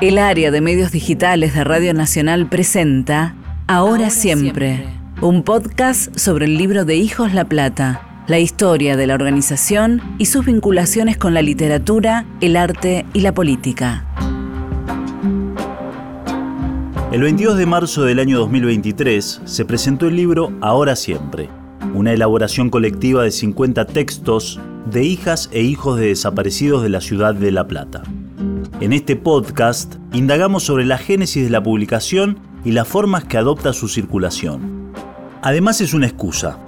El área de medios digitales de Radio Nacional presenta Ahora, siempre, un podcast sobre el libro de Hijos La Plata, la historia de la organización y sus vinculaciones con la literatura, el arte y la política. El 22 de marzo del año 2023 se presentó el libro Ahora siempre, una elaboración colectiva de 50 textos de hijas e hijos de desaparecidos de la ciudad de La Plata. En este podcast indagamos sobre la génesis de la publicación y las formas que adopta su circulación. Además es una excusa,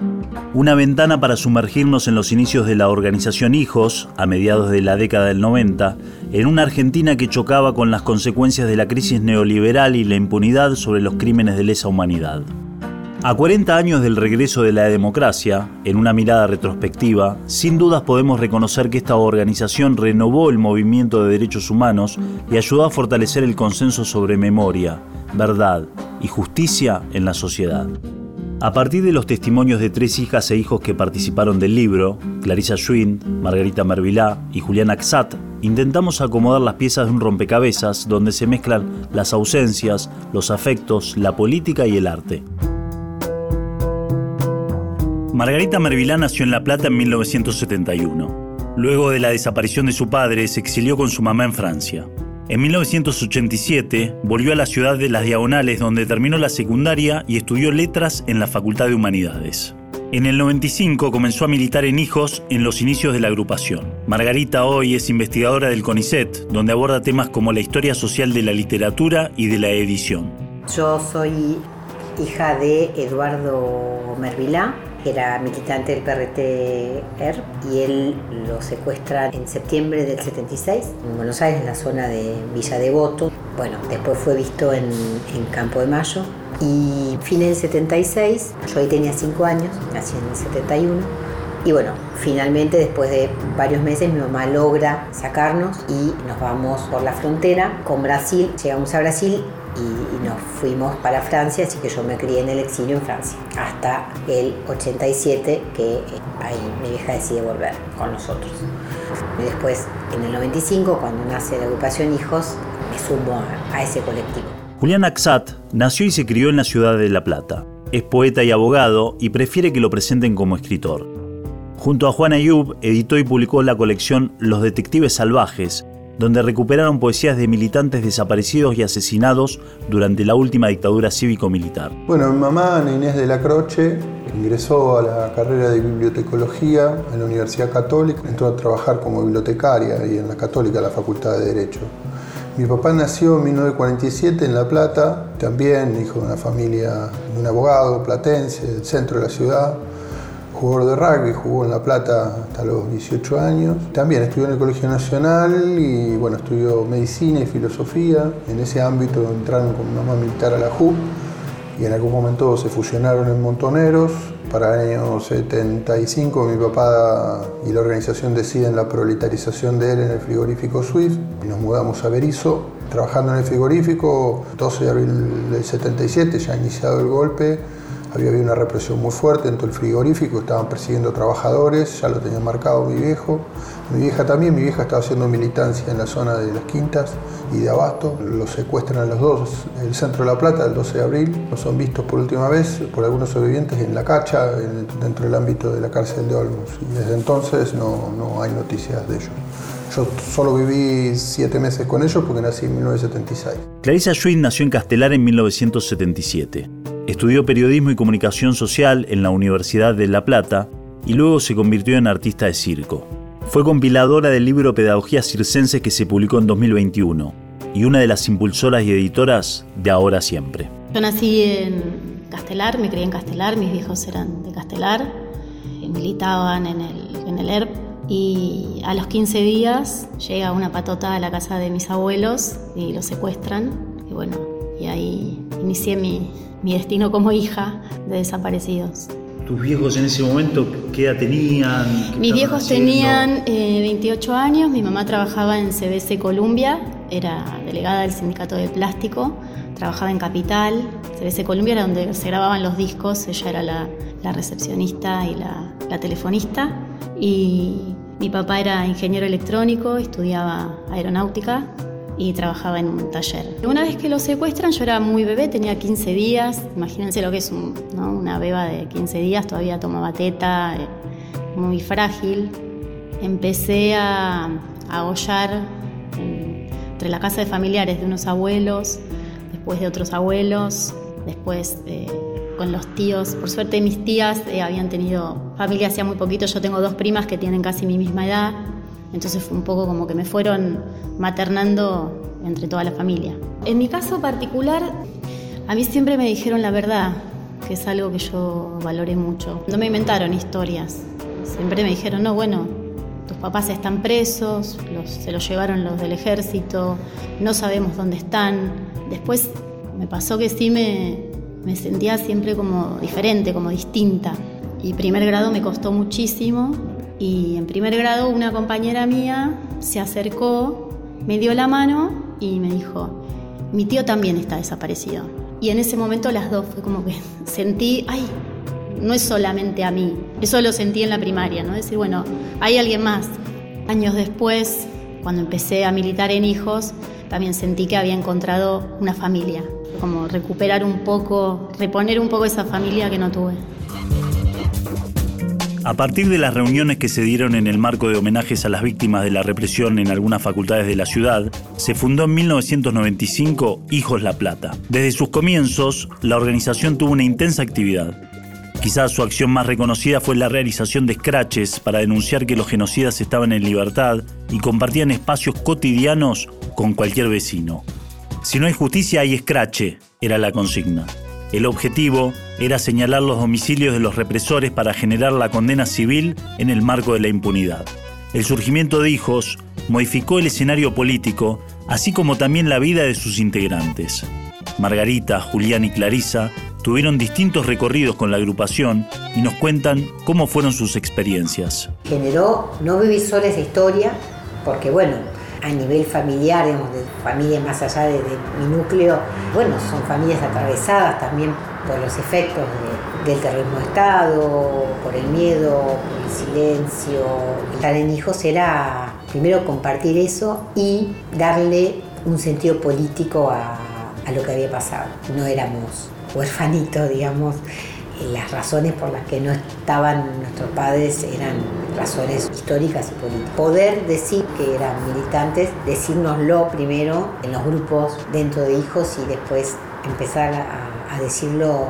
una ventana para sumergirnos en los inicios de la organización Hijos, a mediados de la década del 90, en una Argentina que chocaba con las consecuencias de la crisis neoliberal y la impunidad sobre los crímenes de lesa humanidad. A 40 años del regreso de la democracia, en una mirada retrospectiva, sin dudas podemos reconocer que esta organización renovó el movimiento de derechos humanos y ayudó a fortalecer el consenso sobre memoria, verdad y justicia en la sociedad. A partir de los testimonios de tres hijas e hijos que participaron del libro, Clarissa Schwind, Margarita Mervilá y Julián Axat, intentamos acomodar las piezas de un rompecabezas donde se mezclan las ausencias, los afectos, la política y el arte. Margarita Mervilá nació en La Plata en 1971. Luego de la desaparición de su padre, se exilió con su mamá en Francia. En 1987 volvió a la ciudad de Las Diagonales donde terminó la secundaria y estudió letras en la Facultad de Humanidades. En el 95 comenzó a militar en Hijos en los inicios de la agrupación. Margarita hoy es investigadora del CONICET, donde aborda temas como la historia social de la literatura y de la edición. Yo soy hija de Eduardo Mervilá, era militante del PRT-ER y él lo secuestra en septiembre del 76 en Buenos Aires, en la zona de Villa Devoto. Bueno, después fue visto en, en Campo de Mayo y fin del 76, yo ahí tenía 5 años, nací en el 71. Y bueno, finalmente después de varios meses mi mamá logra sacarnos y nos vamos por la frontera con Brasil. Llegamos a Brasil y, nos fuimos para Francia, así que yo me crié en el exilio en Francia, hasta el 87 que eh, ahí mi vieja decide volver con nosotros. Y después, en el 95, cuando nace la agrupación Hijos, me sumo a, ese colectivo. Julián Axat nació y se crió en la ciudad de La Plata. Es poeta y abogado y prefiere que lo presenten como escritor. Junto a Juan Ayub, editó y publicó la colección Los Detectives Salvajes, donde recuperaron poesías de militantes desaparecidos y asesinados durante la última dictadura cívico-militar. Bueno, mi mamá, Inés de la Croce, ingresó a la carrera de bibliotecología en la Universidad Católica, entró a trabajar como bibliotecaria y en la Católica, la Facultad de Derecho. Mi papá nació en 1947 en La Plata, también hijo de una familia de un abogado platense del centro de la ciudad jugador de rugby, jugó en La Plata hasta los 18 años. También estudió en el Colegio Nacional y bueno, estudió medicina y filosofía. En ese ámbito entraron con mamá militar a la JUP y en algún momento se fusionaron en Montoneros. Para el año 75 mi papá y la organización deciden la proletarización de él en el frigorífico Swift y nos mudamos a Berizo. Trabajando en el frigorífico, 12 de abril del 77, ya iniciado el golpe, había habido una represión muy fuerte dentro del frigorífico, estaban persiguiendo trabajadores, ya lo tenía marcado mi viejo. Mi vieja también, mi vieja estaba haciendo militancia en la zona de las Quintas y de Abasto. Los secuestran a los dos, el centro de La Plata, el 12 de abril. No son vistos por última vez por algunos sobrevivientes en la cacha, dentro del ámbito de la cárcel de Olmos. Y desde entonces no, no hay noticias de ellos. Yo solo viví siete meses con ellos porque nací en 1976. Clarissa Schwinn nació en Castelar en 1977. Estudió periodismo y comunicación social en la Universidad de La Plata y luego se convirtió en artista de circo. Fue compiladora del libro Pedagogía Circense que se publicó en 2021 y una de las impulsoras y editoras de Ahora Siempre. Yo nací en Castelar, me crié en Castelar, mis viejos eran de Castelar, militaban en el, en el ERP y a los 15 días llega una patota a la casa de mis abuelos y los secuestran y bueno, y ahí inicié mi, mi destino como hija de desaparecidos. ¿Tus viejos en ese momento qué edad tenían? Mis viejos tenían 28 eh, años, mi mamá trabajaba en CBC Columbia, era delegada del sindicato de plástico, trabajaba en Capital, CBC Columbia era donde se grababan los discos, ella era la, recepcionista y la, la telefonista, y mi papá era ingeniero electrónico, estudiaba aeronáutica, y trabajaba en un taller. Una vez que lo secuestran, yo era muy bebé, tenía 15 días, imagínense lo que es una beba de 15 días, todavía tomaba teta, eh, muy frágil. Empecé a, a hollar entre la casa de familiares de unos abuelos, después de otros abuelos, después eh, con los tíos. Por suerte mis tías eh, habían tenido familia hacía muy poquito, yo tengo dos primas que tienen casi mi misma edad, entonces fue un poco como que me fueron maternando entre toda la familia. En mi caso particular, a mí siempre me dijeron la verdad, que es algo que yo valoré mucho. No me inventaron historias, siempre me dijeron, no, bueno, tus papás están presos, se los llevaron los del ejército, no sabemos dónde están. Después me pasó que sí me, me sentía siempre como diferente, como distinta. Y primer grado me costó muchísimo. Y en primer grado una compañera mía se acercó, me dio la mano y me dijo, mi tío también está desaparecido. Y en ese momento las dos fue como que sentí, ay, no es solamente a mí. Eso lo sentí en la primaria, ¿no? Decir, bueno, hay alguien más. Años después, cuando empecé a militar en hijos, también sentí que había encontrado una familia, como recuperar un poco, reponer un poco esa familia que no tuve. A partir de las reuniones que se dieron en el marco de homenajes a las víctimas de la represión en algunas facultades de la ciudad, se fundó en 1995 Hijos La Plata. Desde sus comienzos, la organización tuvo una intensa actividad. Quizás su acción más reconocida fue la realización de scratches para denunciar que los genocidas estaban en libertad y compartían espacios cotidianos con cualquier vecino. Si no hay justicia, hay escrache, era la consigna. El objetivo era señalar los domicilios de los represores para generar la condena civil en el marco de la impunidad. El surgimiento de hijos modificó el escenario político, así como también la vida de sus integrantes. Margarita, Julián y Clarisa tuvieron distintos recorridos con la agrupación y nos cuentan cómo fueron sus experiencias. Generó no vivir sola historia, porque bueno, a nivel familiar, digamos, de familia más allá de, mi núcleo, bueno, son familias atravesadas también por los efectos del terrorismo de Estado, por el miedo, por el silencio. Estar en hijos era primero compartir eso y darle un sentido político a, a lo que había pasado. No éramos huerfanitos, digamos, las razones por las que no estaban nuestros padres eran razones históricas y políticas. Poder decir que eran militantes, decírnoslo primero en los grupos dentro de hijos y después empezar a, decirlo,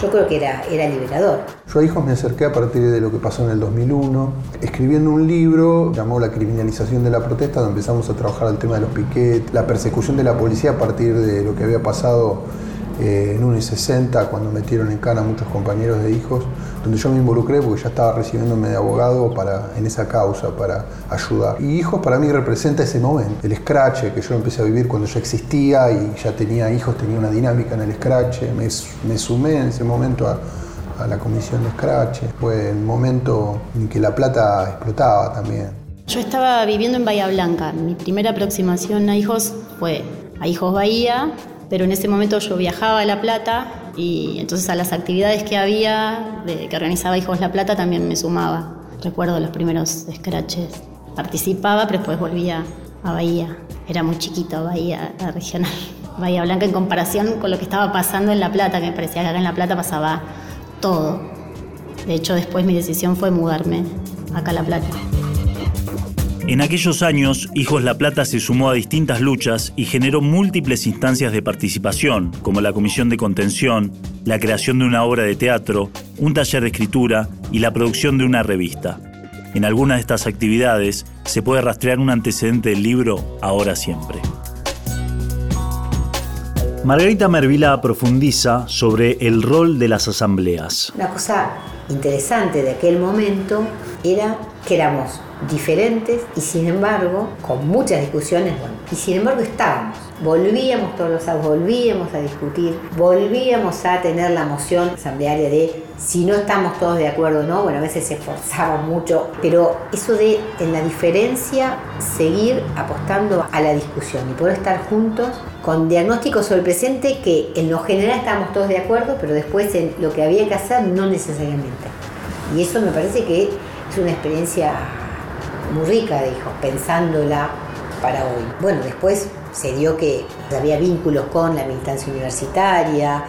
yo creo que era, era liberador. Yo a hijos me acerqué a partir de lo que pasó en el 2001, escribiendo un libro llamado La criminalización de la protesta, donde empezamos a trabajar el tema de los piquetes, la persecución de la policía a partir de lo que había pasado eh, en un 60 cuando metieron en cana a muchos compañeros de hijos, donde yo me involucré porque ya estaba recibiéndome de abogado para, en esa causa para ayudar. Y hijos para mí representa ese momento, el scratch que yo empecé a vivir cuando ya existía y ya tenía hijos, tenía una dinámica en el scratch, me, me sumé en ese momento a, a la comisión de scratch, fue el momento en que la plata explotaba también. Yo estaba viviendo en Bahía Blanca, mi primera aproximación a hijos fue a Hijos Bahía, pero en ese momento yo viajaba a La Plata y entonces a las actividades que había, que organizaba Hijos La Plata, también me sumaba. Recuerdo los primeros scratches. Participaba, pero después volvía a Bahía. Era muy chiquito Bahía, regional. Bahía Blanca en comparación con lo que estaba pasando en La Plata, que me parecía que acá en La Plata pasaba todo. De hecho, después mi decisión fue mudarme acá a La Plata. En aquellos años, Hijos La Plata se sumó a distintas luchas y generó múltiples instancias de participación, como la comisión de contención, la creación de una obra de teatro, un taller de escritura y la producción de una revista. En algunas de estas actividades se puede rastrear un antecedente del libro Ahora Siempre. Margarita Mervila profundiza sobre el rol de las asambleas. Una cosa interesante de aquel momento era que éramos diferentes y sin embargo, con muchas discusiones, bueno, y sin embargo estábamos. Volvíamos todos los años, volvíamos a discutir, volvíamos a tener la moción asamblearia de si no estamos todos de acuerdo o no, bueno, a veces se esforzaba mucho, pero eso de en la diferencia seguir apostando a la discusión y poder estar juntos con diagnósticos sobre el presente que en lo general estábamos todos de acuerdo, pero después en lo que había que hacer no necesariamente. Y eso me parece que es una experiencia muy rica de hijos, pensándola para hoy. Bueno, después se dio que había vínculos con la militancia universitaria,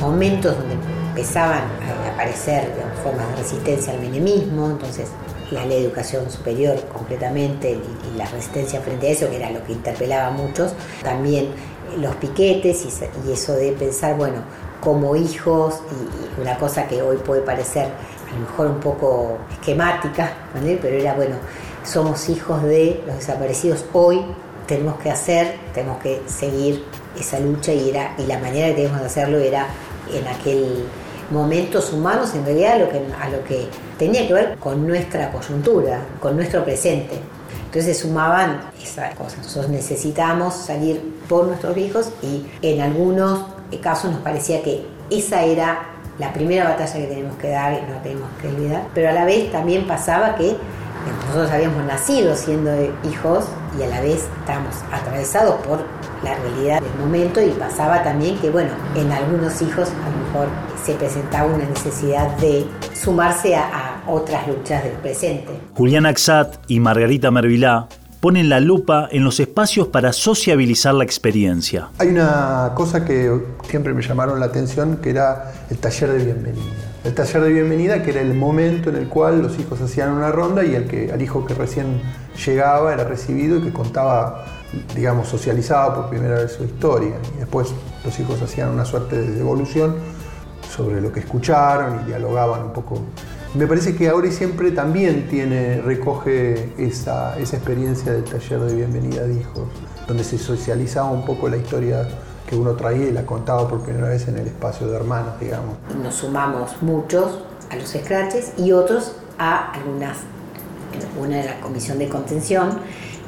momentos donde empezaban a aparecer formas de resistencia al menemismo, entonces la ley de educación superior completamente y, la resistencia frente a eso, que era lo que interpelaba a muchos, también los piquetes y, eso de pensar, bueno, como hijos, y, una cosa que hoy puede parecer a lo mejor un poco esquemática, pero era, bueno, somos hijos de los desaparecidos, hoy tenemos que hacer, tenemos que seguir esa lucha y, era, y la manera que teníamos de hacerlo era en aquel momentos humanos en realidad a lo que, a lo que tenía que ver con nuestra coyuntura, con nuestro presente. Entonces sumaban esas cosas. Nosotros necesitamos salir por nuestros hijos y en algunos casos nos parecía que esa era la primera batalla que tenemos que dar y no tenemos que olvidar. Pero a la vez también pasaba que nosotros habíamos nacido siendo hijos y a la vez estábamos atravesados por la realidad del momento y pasaba también que, bueno, en algunos hijos a lo mejor se presentaba una necesidad de sumarse a, otras luchas del presente. Julián Axat y Margarita Mervilá ponen la lupa en los espacios para sociabilizar la experiencia. Hay una cosa que siempre me llamaron la atención, que era el taller de bienvenida. El taller de bienvenida, que era el momento en el cual los hijos hacían una ronda y el, al hijo que recién llegaba era recibido y que contaba digamos, socializaba por primera vez su historia. Y después los hijos hacían una suerte de devolución sobre lo que escucharon y dialogaban un poco. Me parece que ahora y siempre también recoge esa, esa experiencia del taller de bienvenida de hijos, donde se socializaba un poco la historia que uno traía y la contaba por primera vez en el espacio de hermanos, digamos. Nos sumamos muchos a los scratches y otros a algunas, una de la comisión de contención,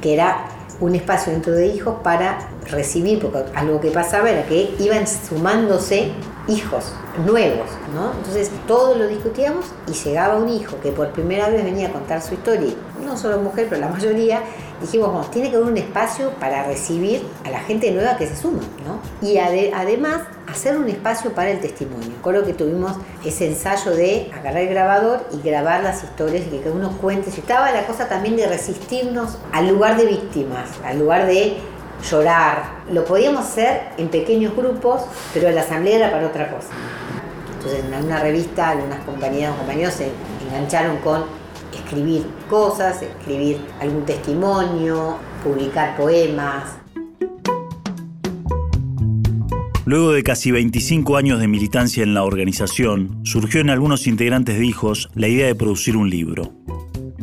que era un espacio dentro de hijos para recibir, porque algo que pasaba era que iban sumándose hijos nuevos, ¿no? Entonces todo lo discutíamos y llegaba un hijo que por primera vez venía a contar su historia, no solo mujer, pero la mayoría, dijimos, bueno, tiene que haber un espacio para recibir a la gente nueva que se suma, ¿no? Y además hacer un espacio para el testimonio. Creo que tuvimos ese ensayo de agarrar el grabador y grabar las historias y que uno cuente. Estaba la cosa también de resistirnos al lugar de víctimas, al lugar de llorar. Lo podíamos hacer en pequeños grupos, pero la asamblea era para otra cosa. Entonces en una revista algunas compañeras o compañeros se engancharon con escribir cosas, escribir algún testimonio, publicar poemas. Luego de casi 25 años de militancia en la organización, surgió en algunos integrantes de Hijos la idea de producir un libro.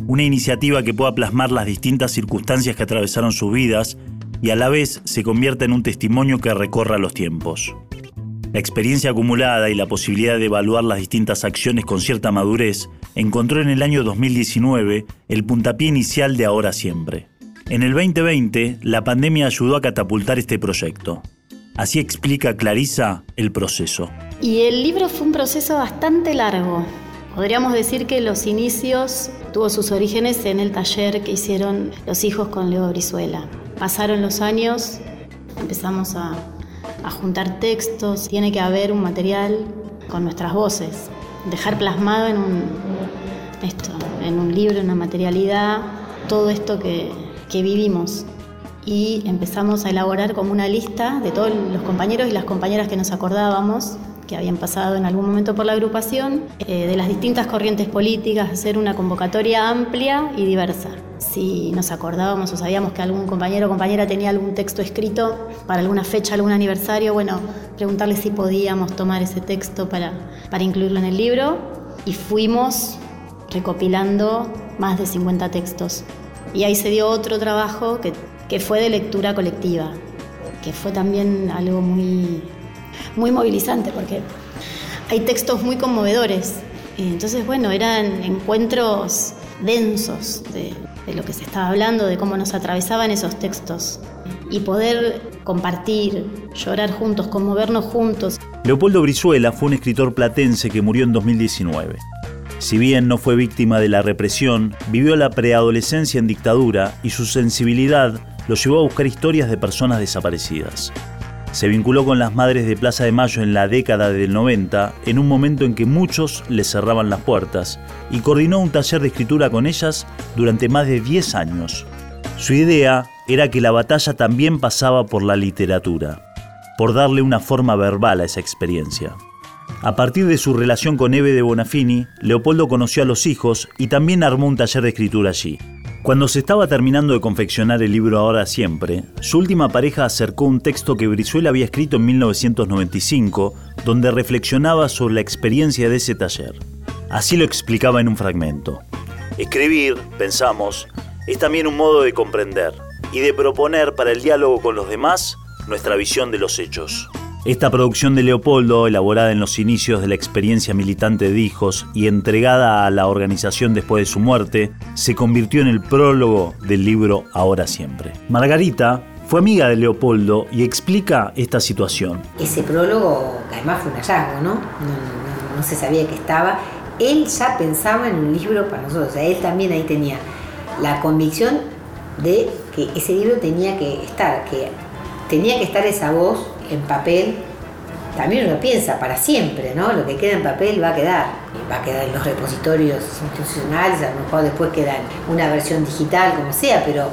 Una iniciativa que pueda plasmar las distintas circunstancias que atravesaron sus vidas y a la vez se convierta en un testimonio que recorra los tiempos. La experiencia acumulada y la posibilidad de evaluar las distintas acciones con cierta madurez encontró en el año 2019 el puntapié inicial de Ahora Siempre. En el 2020, la pandemia ayudó a catapultar este proyecto. Así explica Clarisa el proceso. Y el libro fue un proceso bastante largo. Podríamos decir que los inicios tuvo sus orígenes en el taller que hicieron los hijos con Leo Brizuela. Pasaron los años, empezamos a, juntar textos, tiene que haber un material con nuestras voces, dejar plasmado en un, esto, en un libro, en una materialidad, todo esto que, que vivimos. Y empezamos a elaborar como una lista de todos los compañeros y las compañeras que nos acordábamos que habían pasado en algún momento por la agrupación, eh, de las distintas corrientes políticas, hacer una convocatoria amplia y diversa. Si nos acordábamos o sabíamos que algún compañero o compañera tenía algún texto escrito para alguna fecha, algún aniversario, bueno, preguntarle si podíamos tomar ese texto para, para incluirlo en el libro y fuimos recopilando más de 50 textos. Y ahí se dio otro trabajo que, que fue de lectura colectiva, que fue también algo muy muy movilizante porque hay textos muy conmovedores. Entonces, bueno, eran encuentros densos de, lo que se estaba hablando, de cómo nos atravesaban esos textos. Y poder compartir, llorar juntos, conmovernos juntos. Leopoldo Brizuela fue un escritor platense que murió en 2019. Si bien no fue víctima de la represión, vivió la preadolescencia en dictadura y su sensibilidad lo llevó a buscar historias de personas desaparecidas. Se vinculó con las madres de Plaza de Mayo en la década del 90, en un momento en que muchos le cerraban las puertas, y coordinó un taller de escritura con ellas durante más de 10 años. Su idea era que la batalla también pasaba por la literatura, por darle una forma verbal a esa experiencia. A partir de su relación con Eve de Bonafini, Leopoldo conoció a los hijos y también armó un taller de escritura allí. Cuando se estaba terminando de confeccionar el libro Ahora Siempre, su última pareja acercó un texto que Brizuela había escrito en 1995, donde reflexionaba sobre la experiencia de ese taller. Así lo explicaba en un fragmento. Escribir, pensamos, es también un modo de comprender y de proponer para el diálogo con los demás nuestra visión de los hechos. Esta producción de Leopoldo, elaborada en los inicios de la experiencia militante de Hijos y entregada a la organización después de su muerte, se convirtió en el prólogo del libro Ahora Siempre. Margarita fue amiga de Leopoldo y explica esta situación. Ese prólogo, además fue un hallazgo, ¿no? No, se sabía que estaba. Él ya pensaba en un libro para nosotros, o sea, él también ahí tenía la convicción de que ese libro tenía que estar, que tenía que estar esa voz en papel, también uno piensa para siempre, ¿no? Lo que queda en papel va a quedar, va a quedar en los repositorios institucionales, a lo mejor después queda en una versión digital, como sea, pero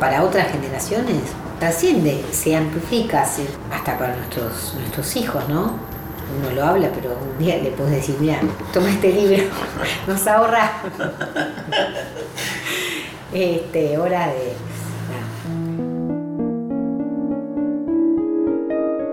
para otras generaciones trasciende, se amplifica hasta para nuestros, nuestros hijos, ¿no? Uno lo habla, pero un día le puedes decir, mira, toma este libro, nos ahorra este, hora de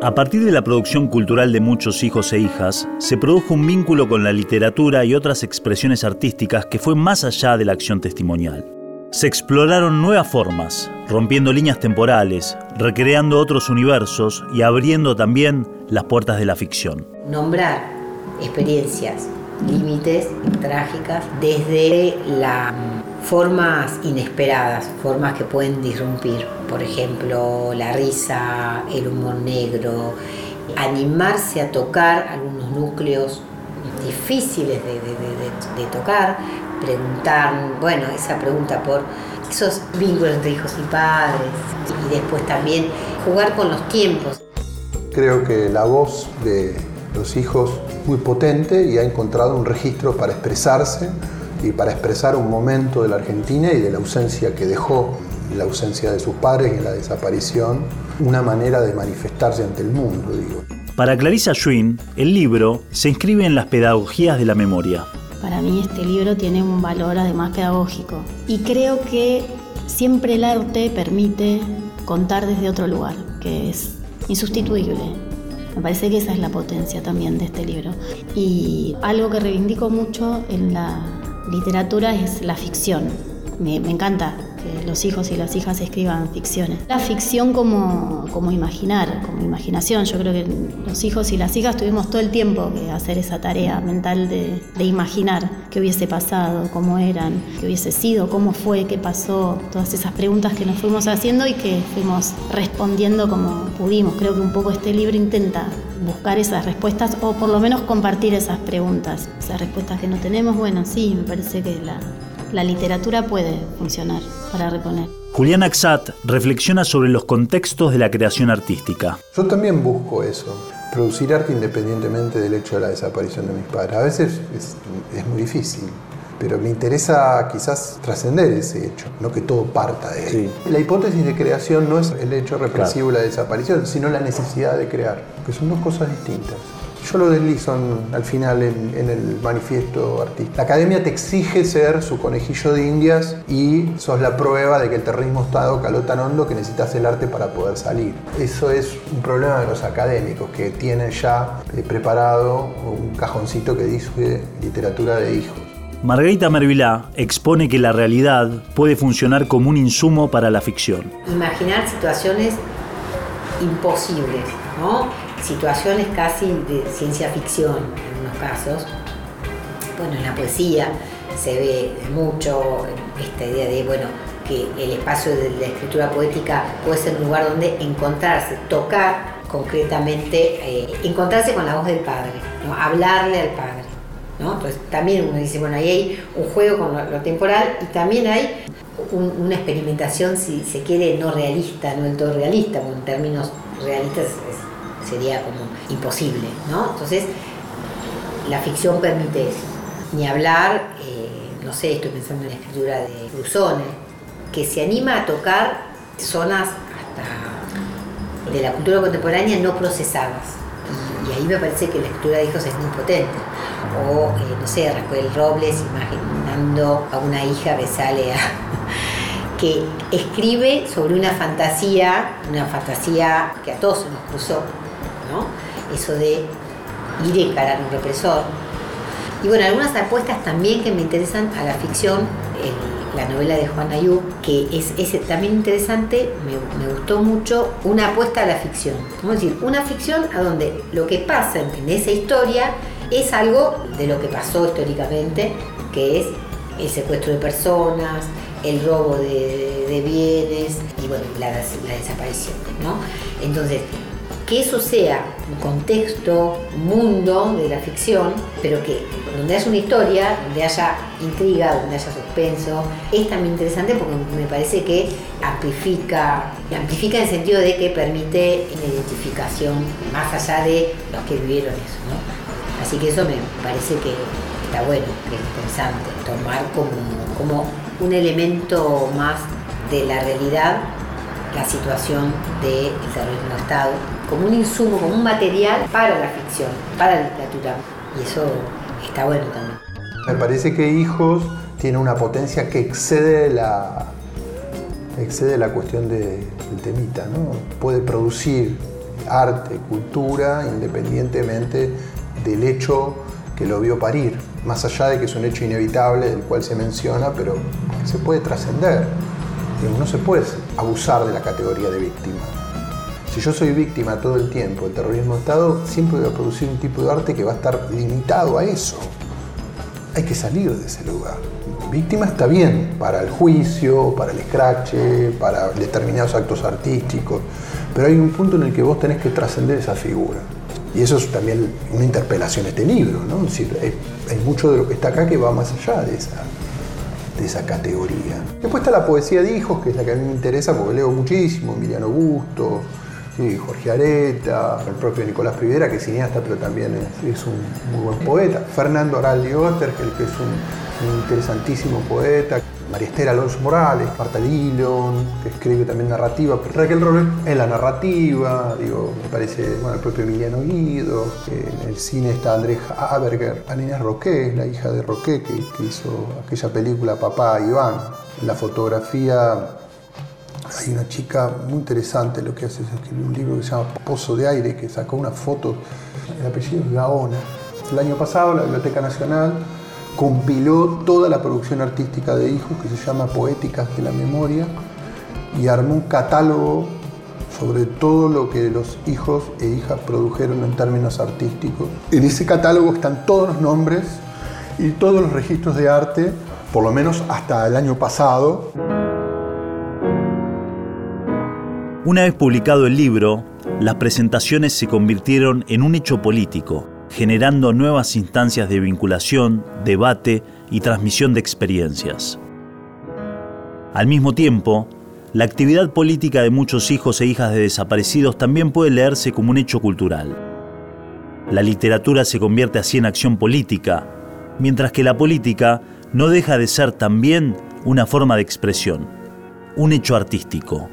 A partir de la producción cultural de muchos hijos e hijas, se produjo un vínculo con la literatura y otras expresiones artísticas que fue más allá de la acción testimonial. Se exploraron nuevas formas, rompiendo líneas temporales, recreando otros universos y abriendo también las puertas de la ficción. Nombrar experiencias, límites trágicas desde las formas inesperadas, formas que pueden disrumpir por ejemplo, la risa, el humor negro, animarse a tocar algunos núcleos difíciles de, tocar, preguntar, bueno, esa pregunta por esos vínculos entre hijos y padres y después también jugar con los tiempos. Creo que la voz de los hijos muy potente y ha encontrado un registro para expresarse y para expresar un momento de la Argentina y de la ausencia que dejó la ausencia de sus padres y la desaparición, una manera de manifestarse ante el mundo, digo. Para Clarissa Schwinn, el libro se inscribe en las pedagogías de la memoria. Para mí este libro tiene un valor además pedagógico y creo que siempre el arte permite contar desde otro lugar, que es insustituible. Me parece que esa es la potencia también de este libro. Y algo que reivindico mucho en la literatura es la ficción. Me, me encanta que los hijos y las hijas escriban ficciones. La ficción como, como imaginar, como imaginación. Yo creo que los hijos y las hijas tuvimos todo el tiempo que hacer esa tarea mental de, de imaginar qué hubiese pasado, cómo eran, qué hubiese sido, cómo fue, qué pasó, todas esas preguntas que nos fuimos haciendo y que fuimos respondiendo como pudimos. Creo que un poco este libro intenta buscar esas respuestas o por lo menos compartir esas preguntas. Esas respuestas que no tenemos, bueno, sí, me parece que la, la literatura puede funcionar para reponer. Julián Axat reflexiona sobre los contextos de la creación artística. Yo también busco eso, producir arte independientemente del hecho de la desaparición de mis padres. A veces es, muy difícil, pero me interesa quizás trascender ese hecho, no que todo parta de él. La hipótesis de creación no es el hecho represivo, la desaparición, sino la necesidad de crear, que son dos cosas distintas. Yo lo deslizo al final en, el manifiesto artístico. La academia te exige ser su conejillo de indias y sos la prueba de que el terrorismo está caló tan hondo que necesitas el arte para poder salir. Eso es un problema de los académicos que tienen ya eh, preparado un cajoncito que dice literatura de hijos. Margarita Mervilá expone que la realidad puede funcionar como un insumo para la ficción. Imaginar situaciones imposibles, ¿no? Situaciones casi de ciencia ficción en unos casos. Bueno, en la poesía se ve mucho esta idea de, bueno, que el espacio de la escritura poética puede ser un lugar donde encontrarse, tocar concretamente, eh, encontrarse con la voz del padre, hablarle al padre. Entonces también uno dice, bueno, ahí hay un juego con lo, temporal y también hay una experimentación, si se quiere, no realista, no del todo realista, en términos realistas sería como imposible, ¿no? Entonces, la ficción permite eso. Ni hablar, eh, no sé, estoy pensando en la escritura de Cruzone, que se anima a tocar zonas hasta de la cultura contemporánea no procesadas. Y, ahí me parece que la escritura de hijos es muy potente. O, eh, no sé, Raquel Robles imaginando a una hija que sale a que escribe sobre una fantasía, una fantasía que a todos se nos cruzó, ¿no? Eso de ir a encarar un represor. Y bueno, algunas apuestas también que me interesan a la ficción, la novela de Juan Ayub, que es, también interesante, me, gustó mucho, una apuesta a la ficción. Vamos a decir, una ficción a donde lo que pasa en esa historia es algo de lo que pasó históricamente, que es el secuestro de personas, el robo de, bienes y bueno, la, la desaparición. ¿no? Entonces, que eso sea un contexto, un mundo de la ficción, pero que donde haya una historia, donde haya intriga, donde haya suspenso, es también interesante porque me parece que amplifica, amplifica en el sentido de que permite una identificación más allá de los que vivieron eso. Así que eso me parece que está bueno, que es interesante, tomar como, como un elemento más de la realidad la situación del terrorismo de Estado como un insumo, como un material para la ficción, para la literatura. Y eso está bueno también. Me parece que Hijos tiene una potencia que excede la, excede la cuestión del temita. ¿no? Puede producir arte, cultura, independientemente del hecho que lo vio parir, más allá de que es un hecho inevitable del cual se menciona, pero se puede trascender. No se puede abusar de la categoría de víctima. Si yo soy víctima todo el tiempo del terrorismo de Estado, siempre voy a producir un tipo de arte que va a estar limitado a eso. Hay que salir de ese lugar. Víctima está bien para el juicio, para el escrache, para determinados actos artísticos, pero hay un punto en el que vos tenés que trascender esa figura. Y eso es también una interpelación de este libro, ¿no? Es decir, hay, mucho de lo que está acá que va más allá de esa, de esa categoría. Después está la poesía de hijos, que es la que a mí me interesa porque leo muchísimo, Emiliano Busto, Jorge Areta, el propio Nicolás Privera, que es cineasta pero también es, un muy buen poeta, Fernando Araldi Ostergel, que es un, interesantísimo poeta, María Esther Alonso Morales, Marta Lillon, que escribe también narrativa, pero Raquel Robert en la narrativa, digo, me parece, bueno, el propio Emiliano Guido, en el cine está Andrés Aberger, Anina Roque, la hija de Roque, que, que hizo aquella película Papá Iván, en la fotografía hay una chica muy interesante, lo que hace es escribir un libro que se llama Pozo de Aire, que sacó una foto, el apellido es Gaona. El año pasado la Biblioteca Nacional compiló toda la producción artística de hijos que se llama Poéticas de la Memoria y armó un catálogo sobre todo lo que los hijos e hijas produjeron en términos artísticos. En ese catálogo están todos los nombres y todos los registros de arte, por lo menos hasta el año pasado. Una vez publicado el libro, las presentaciones se convirtieron en un hecho político, generando nuevas instancias de vinculación, debate y transmisión de experiencias. Al mismo tiempo, la actividad política de muchos hijos e hijas de desaparecidos también puede leerse como un hecho cultural. La literatura se convierte así en acción política, mientras que la política no deja de ser también una forma de expresión, un hecho artístico.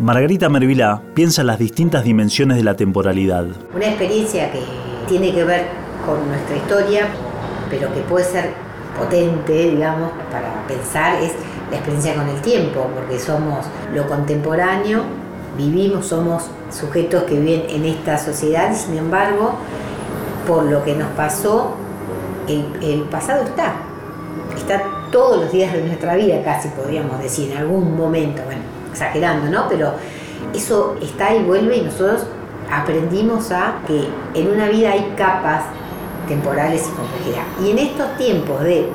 Margarita Mervilá piensa en las distintas dimensiones de la temporalidad. Una experiencia que tiene que ver con nuestra historia, pero que puede ser potente, digamos, para pensar, es la experiencia con el tiempo, porque somos lo contemporáneo, vivimos, somos sujetos que viven en esta sociedad y sin embargo, por lo que nos pasó, el, el pasado está, está todos los días de nuestra vida, casi podríamos decir, en algún momento, bueno exagerando, ¿no? Pero eso está y vuelve y nosotros aprendimos a que en una vida hay capas temporales y complejidad. Y en estos tiempos de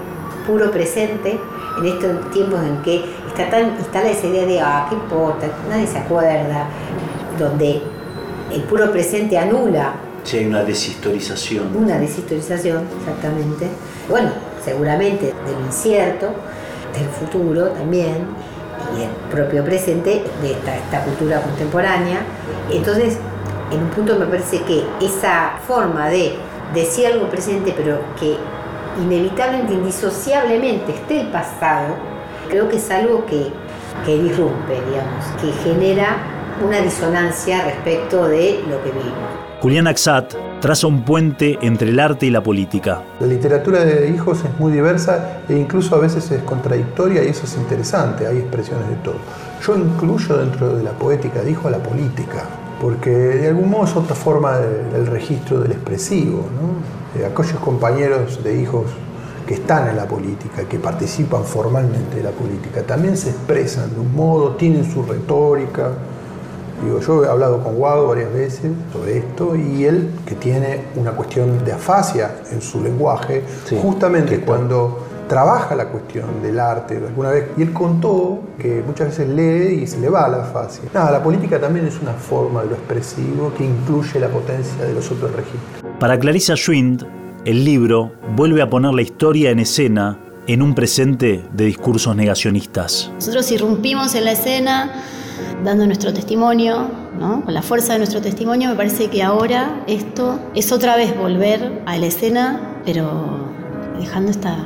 puro presente, en estos tiempos en que está tan instala esa idea de, ah, ¿qué importa? Nadie se acuerda, donde el puro presente anula. Sí, hay una deshistorización. Una deshistorización, exactamente. Bueno, seguramente del incierto, del futuro también, y el propio presente de esta, cultura contemporánea. Entonces, en un punto me parece que esa forma de decir algo presente, pero que inevitablemente, indisociablemente esté el pasado, creo que es algo que que disrumpe, digamos, que genera una disonancia respecto de lo que vimos. Julián Axat traza un puente entre el arte y la política. La literatura de hijos es muy diversa e incluso a veces es contradictoria y eso es interesante, hay expresiones de todo. Yo incluyo dentro de la poética de hijo a la política, porque de algún modo es otra forma del registro del expresivo. ¿no? Aquellos compañeros de hijos que están en la política, que participan formalmente de la política, también se expresan de un modo, tienen su retórica. Digo, yo he hablado con Guado varias veces sobre esto y él, que tiene una cuestión de afasia en su lenguaje, justamente cuando trabaja la cuestión del arte alguna vez, y él contó que muchas veces lee y se le va la afasia. Nada, la política también es una forma de lo expresivo que incluye la potencia de los otros registros. Para Clarissa Schwind, el libro vuelve a poner la historia en escena en un presente de discursos negacionistas. Nosotros irrumpimos en la escena dando nuestro testimonio, ¿no? con la fuerza de nuestro testimonio, me parece que ahora esto es otra vez volver a la escena, pero dejando esta,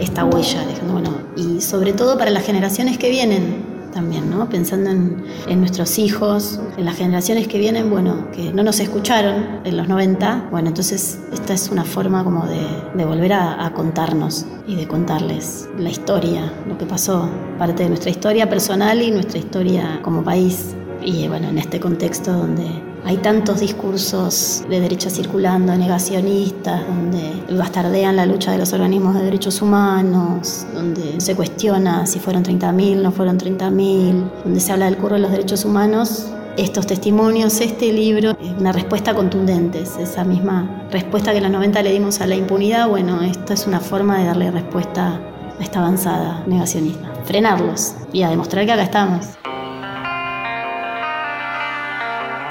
esta, huella, dejando, bueno, y sobre todo para las generaciones que vienen, también, ¿no? Pensando en, nuestros hijos, en las generaciones que vienen, bueno, que no nos escucharon en los 90, bueno, entonces esta es una forma como de, volver a, contarnos y de contarles la historia, lo que pasó, parte de nuestra historia personal y nuestra historia como país. Y bueno, en este contexto donde hay tantos discursos de derecha circulando, negacionistas, donde bastardean la lucha de los organismos de derechos humanos, donde se cuestiona si fueron 30.000, no fueron 30.000, donde se habla del curro de los derechos humanos. Estos testimonios, este libro, es una respuesta contundente, es esa misma respuesta que en los 90 le dimos a la impunidad, bueno, esto es una forma de darle respuesta a esta avanzada negacionista. Frenarlos y a demostrar que acá estamos.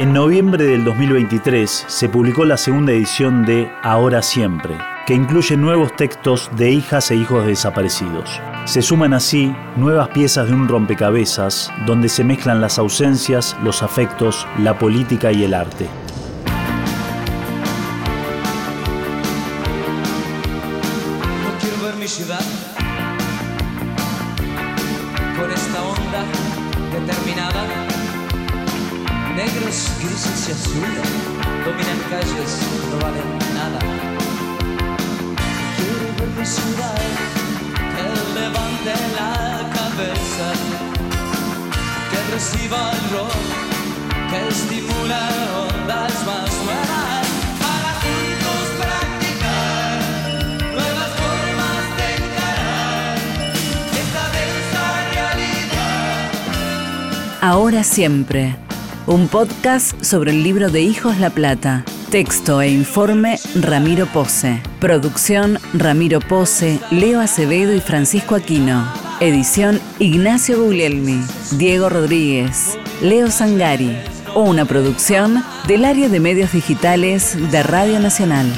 En noviembre del 2023 se publicó la segunda edición de Ahora Siempre, que incluye nuevos textos de hijas e hijos desaparecidos. Se suman así nuevas piezas de un rompecabezas donde se mezclan las ausencias, los afectos, la política y el arte. Ahora siempre un podcast sobre el libro de Hijos La Plata. Texto e informe Ramiro Pose. Producción Ramiro Pose, Leo Acevedo y Francisco Aquino. Edición Ignacio Guglielmi, Diego Rodríguez, Leo Sangari. Una producción del área de medios digitales de Radio Nacional.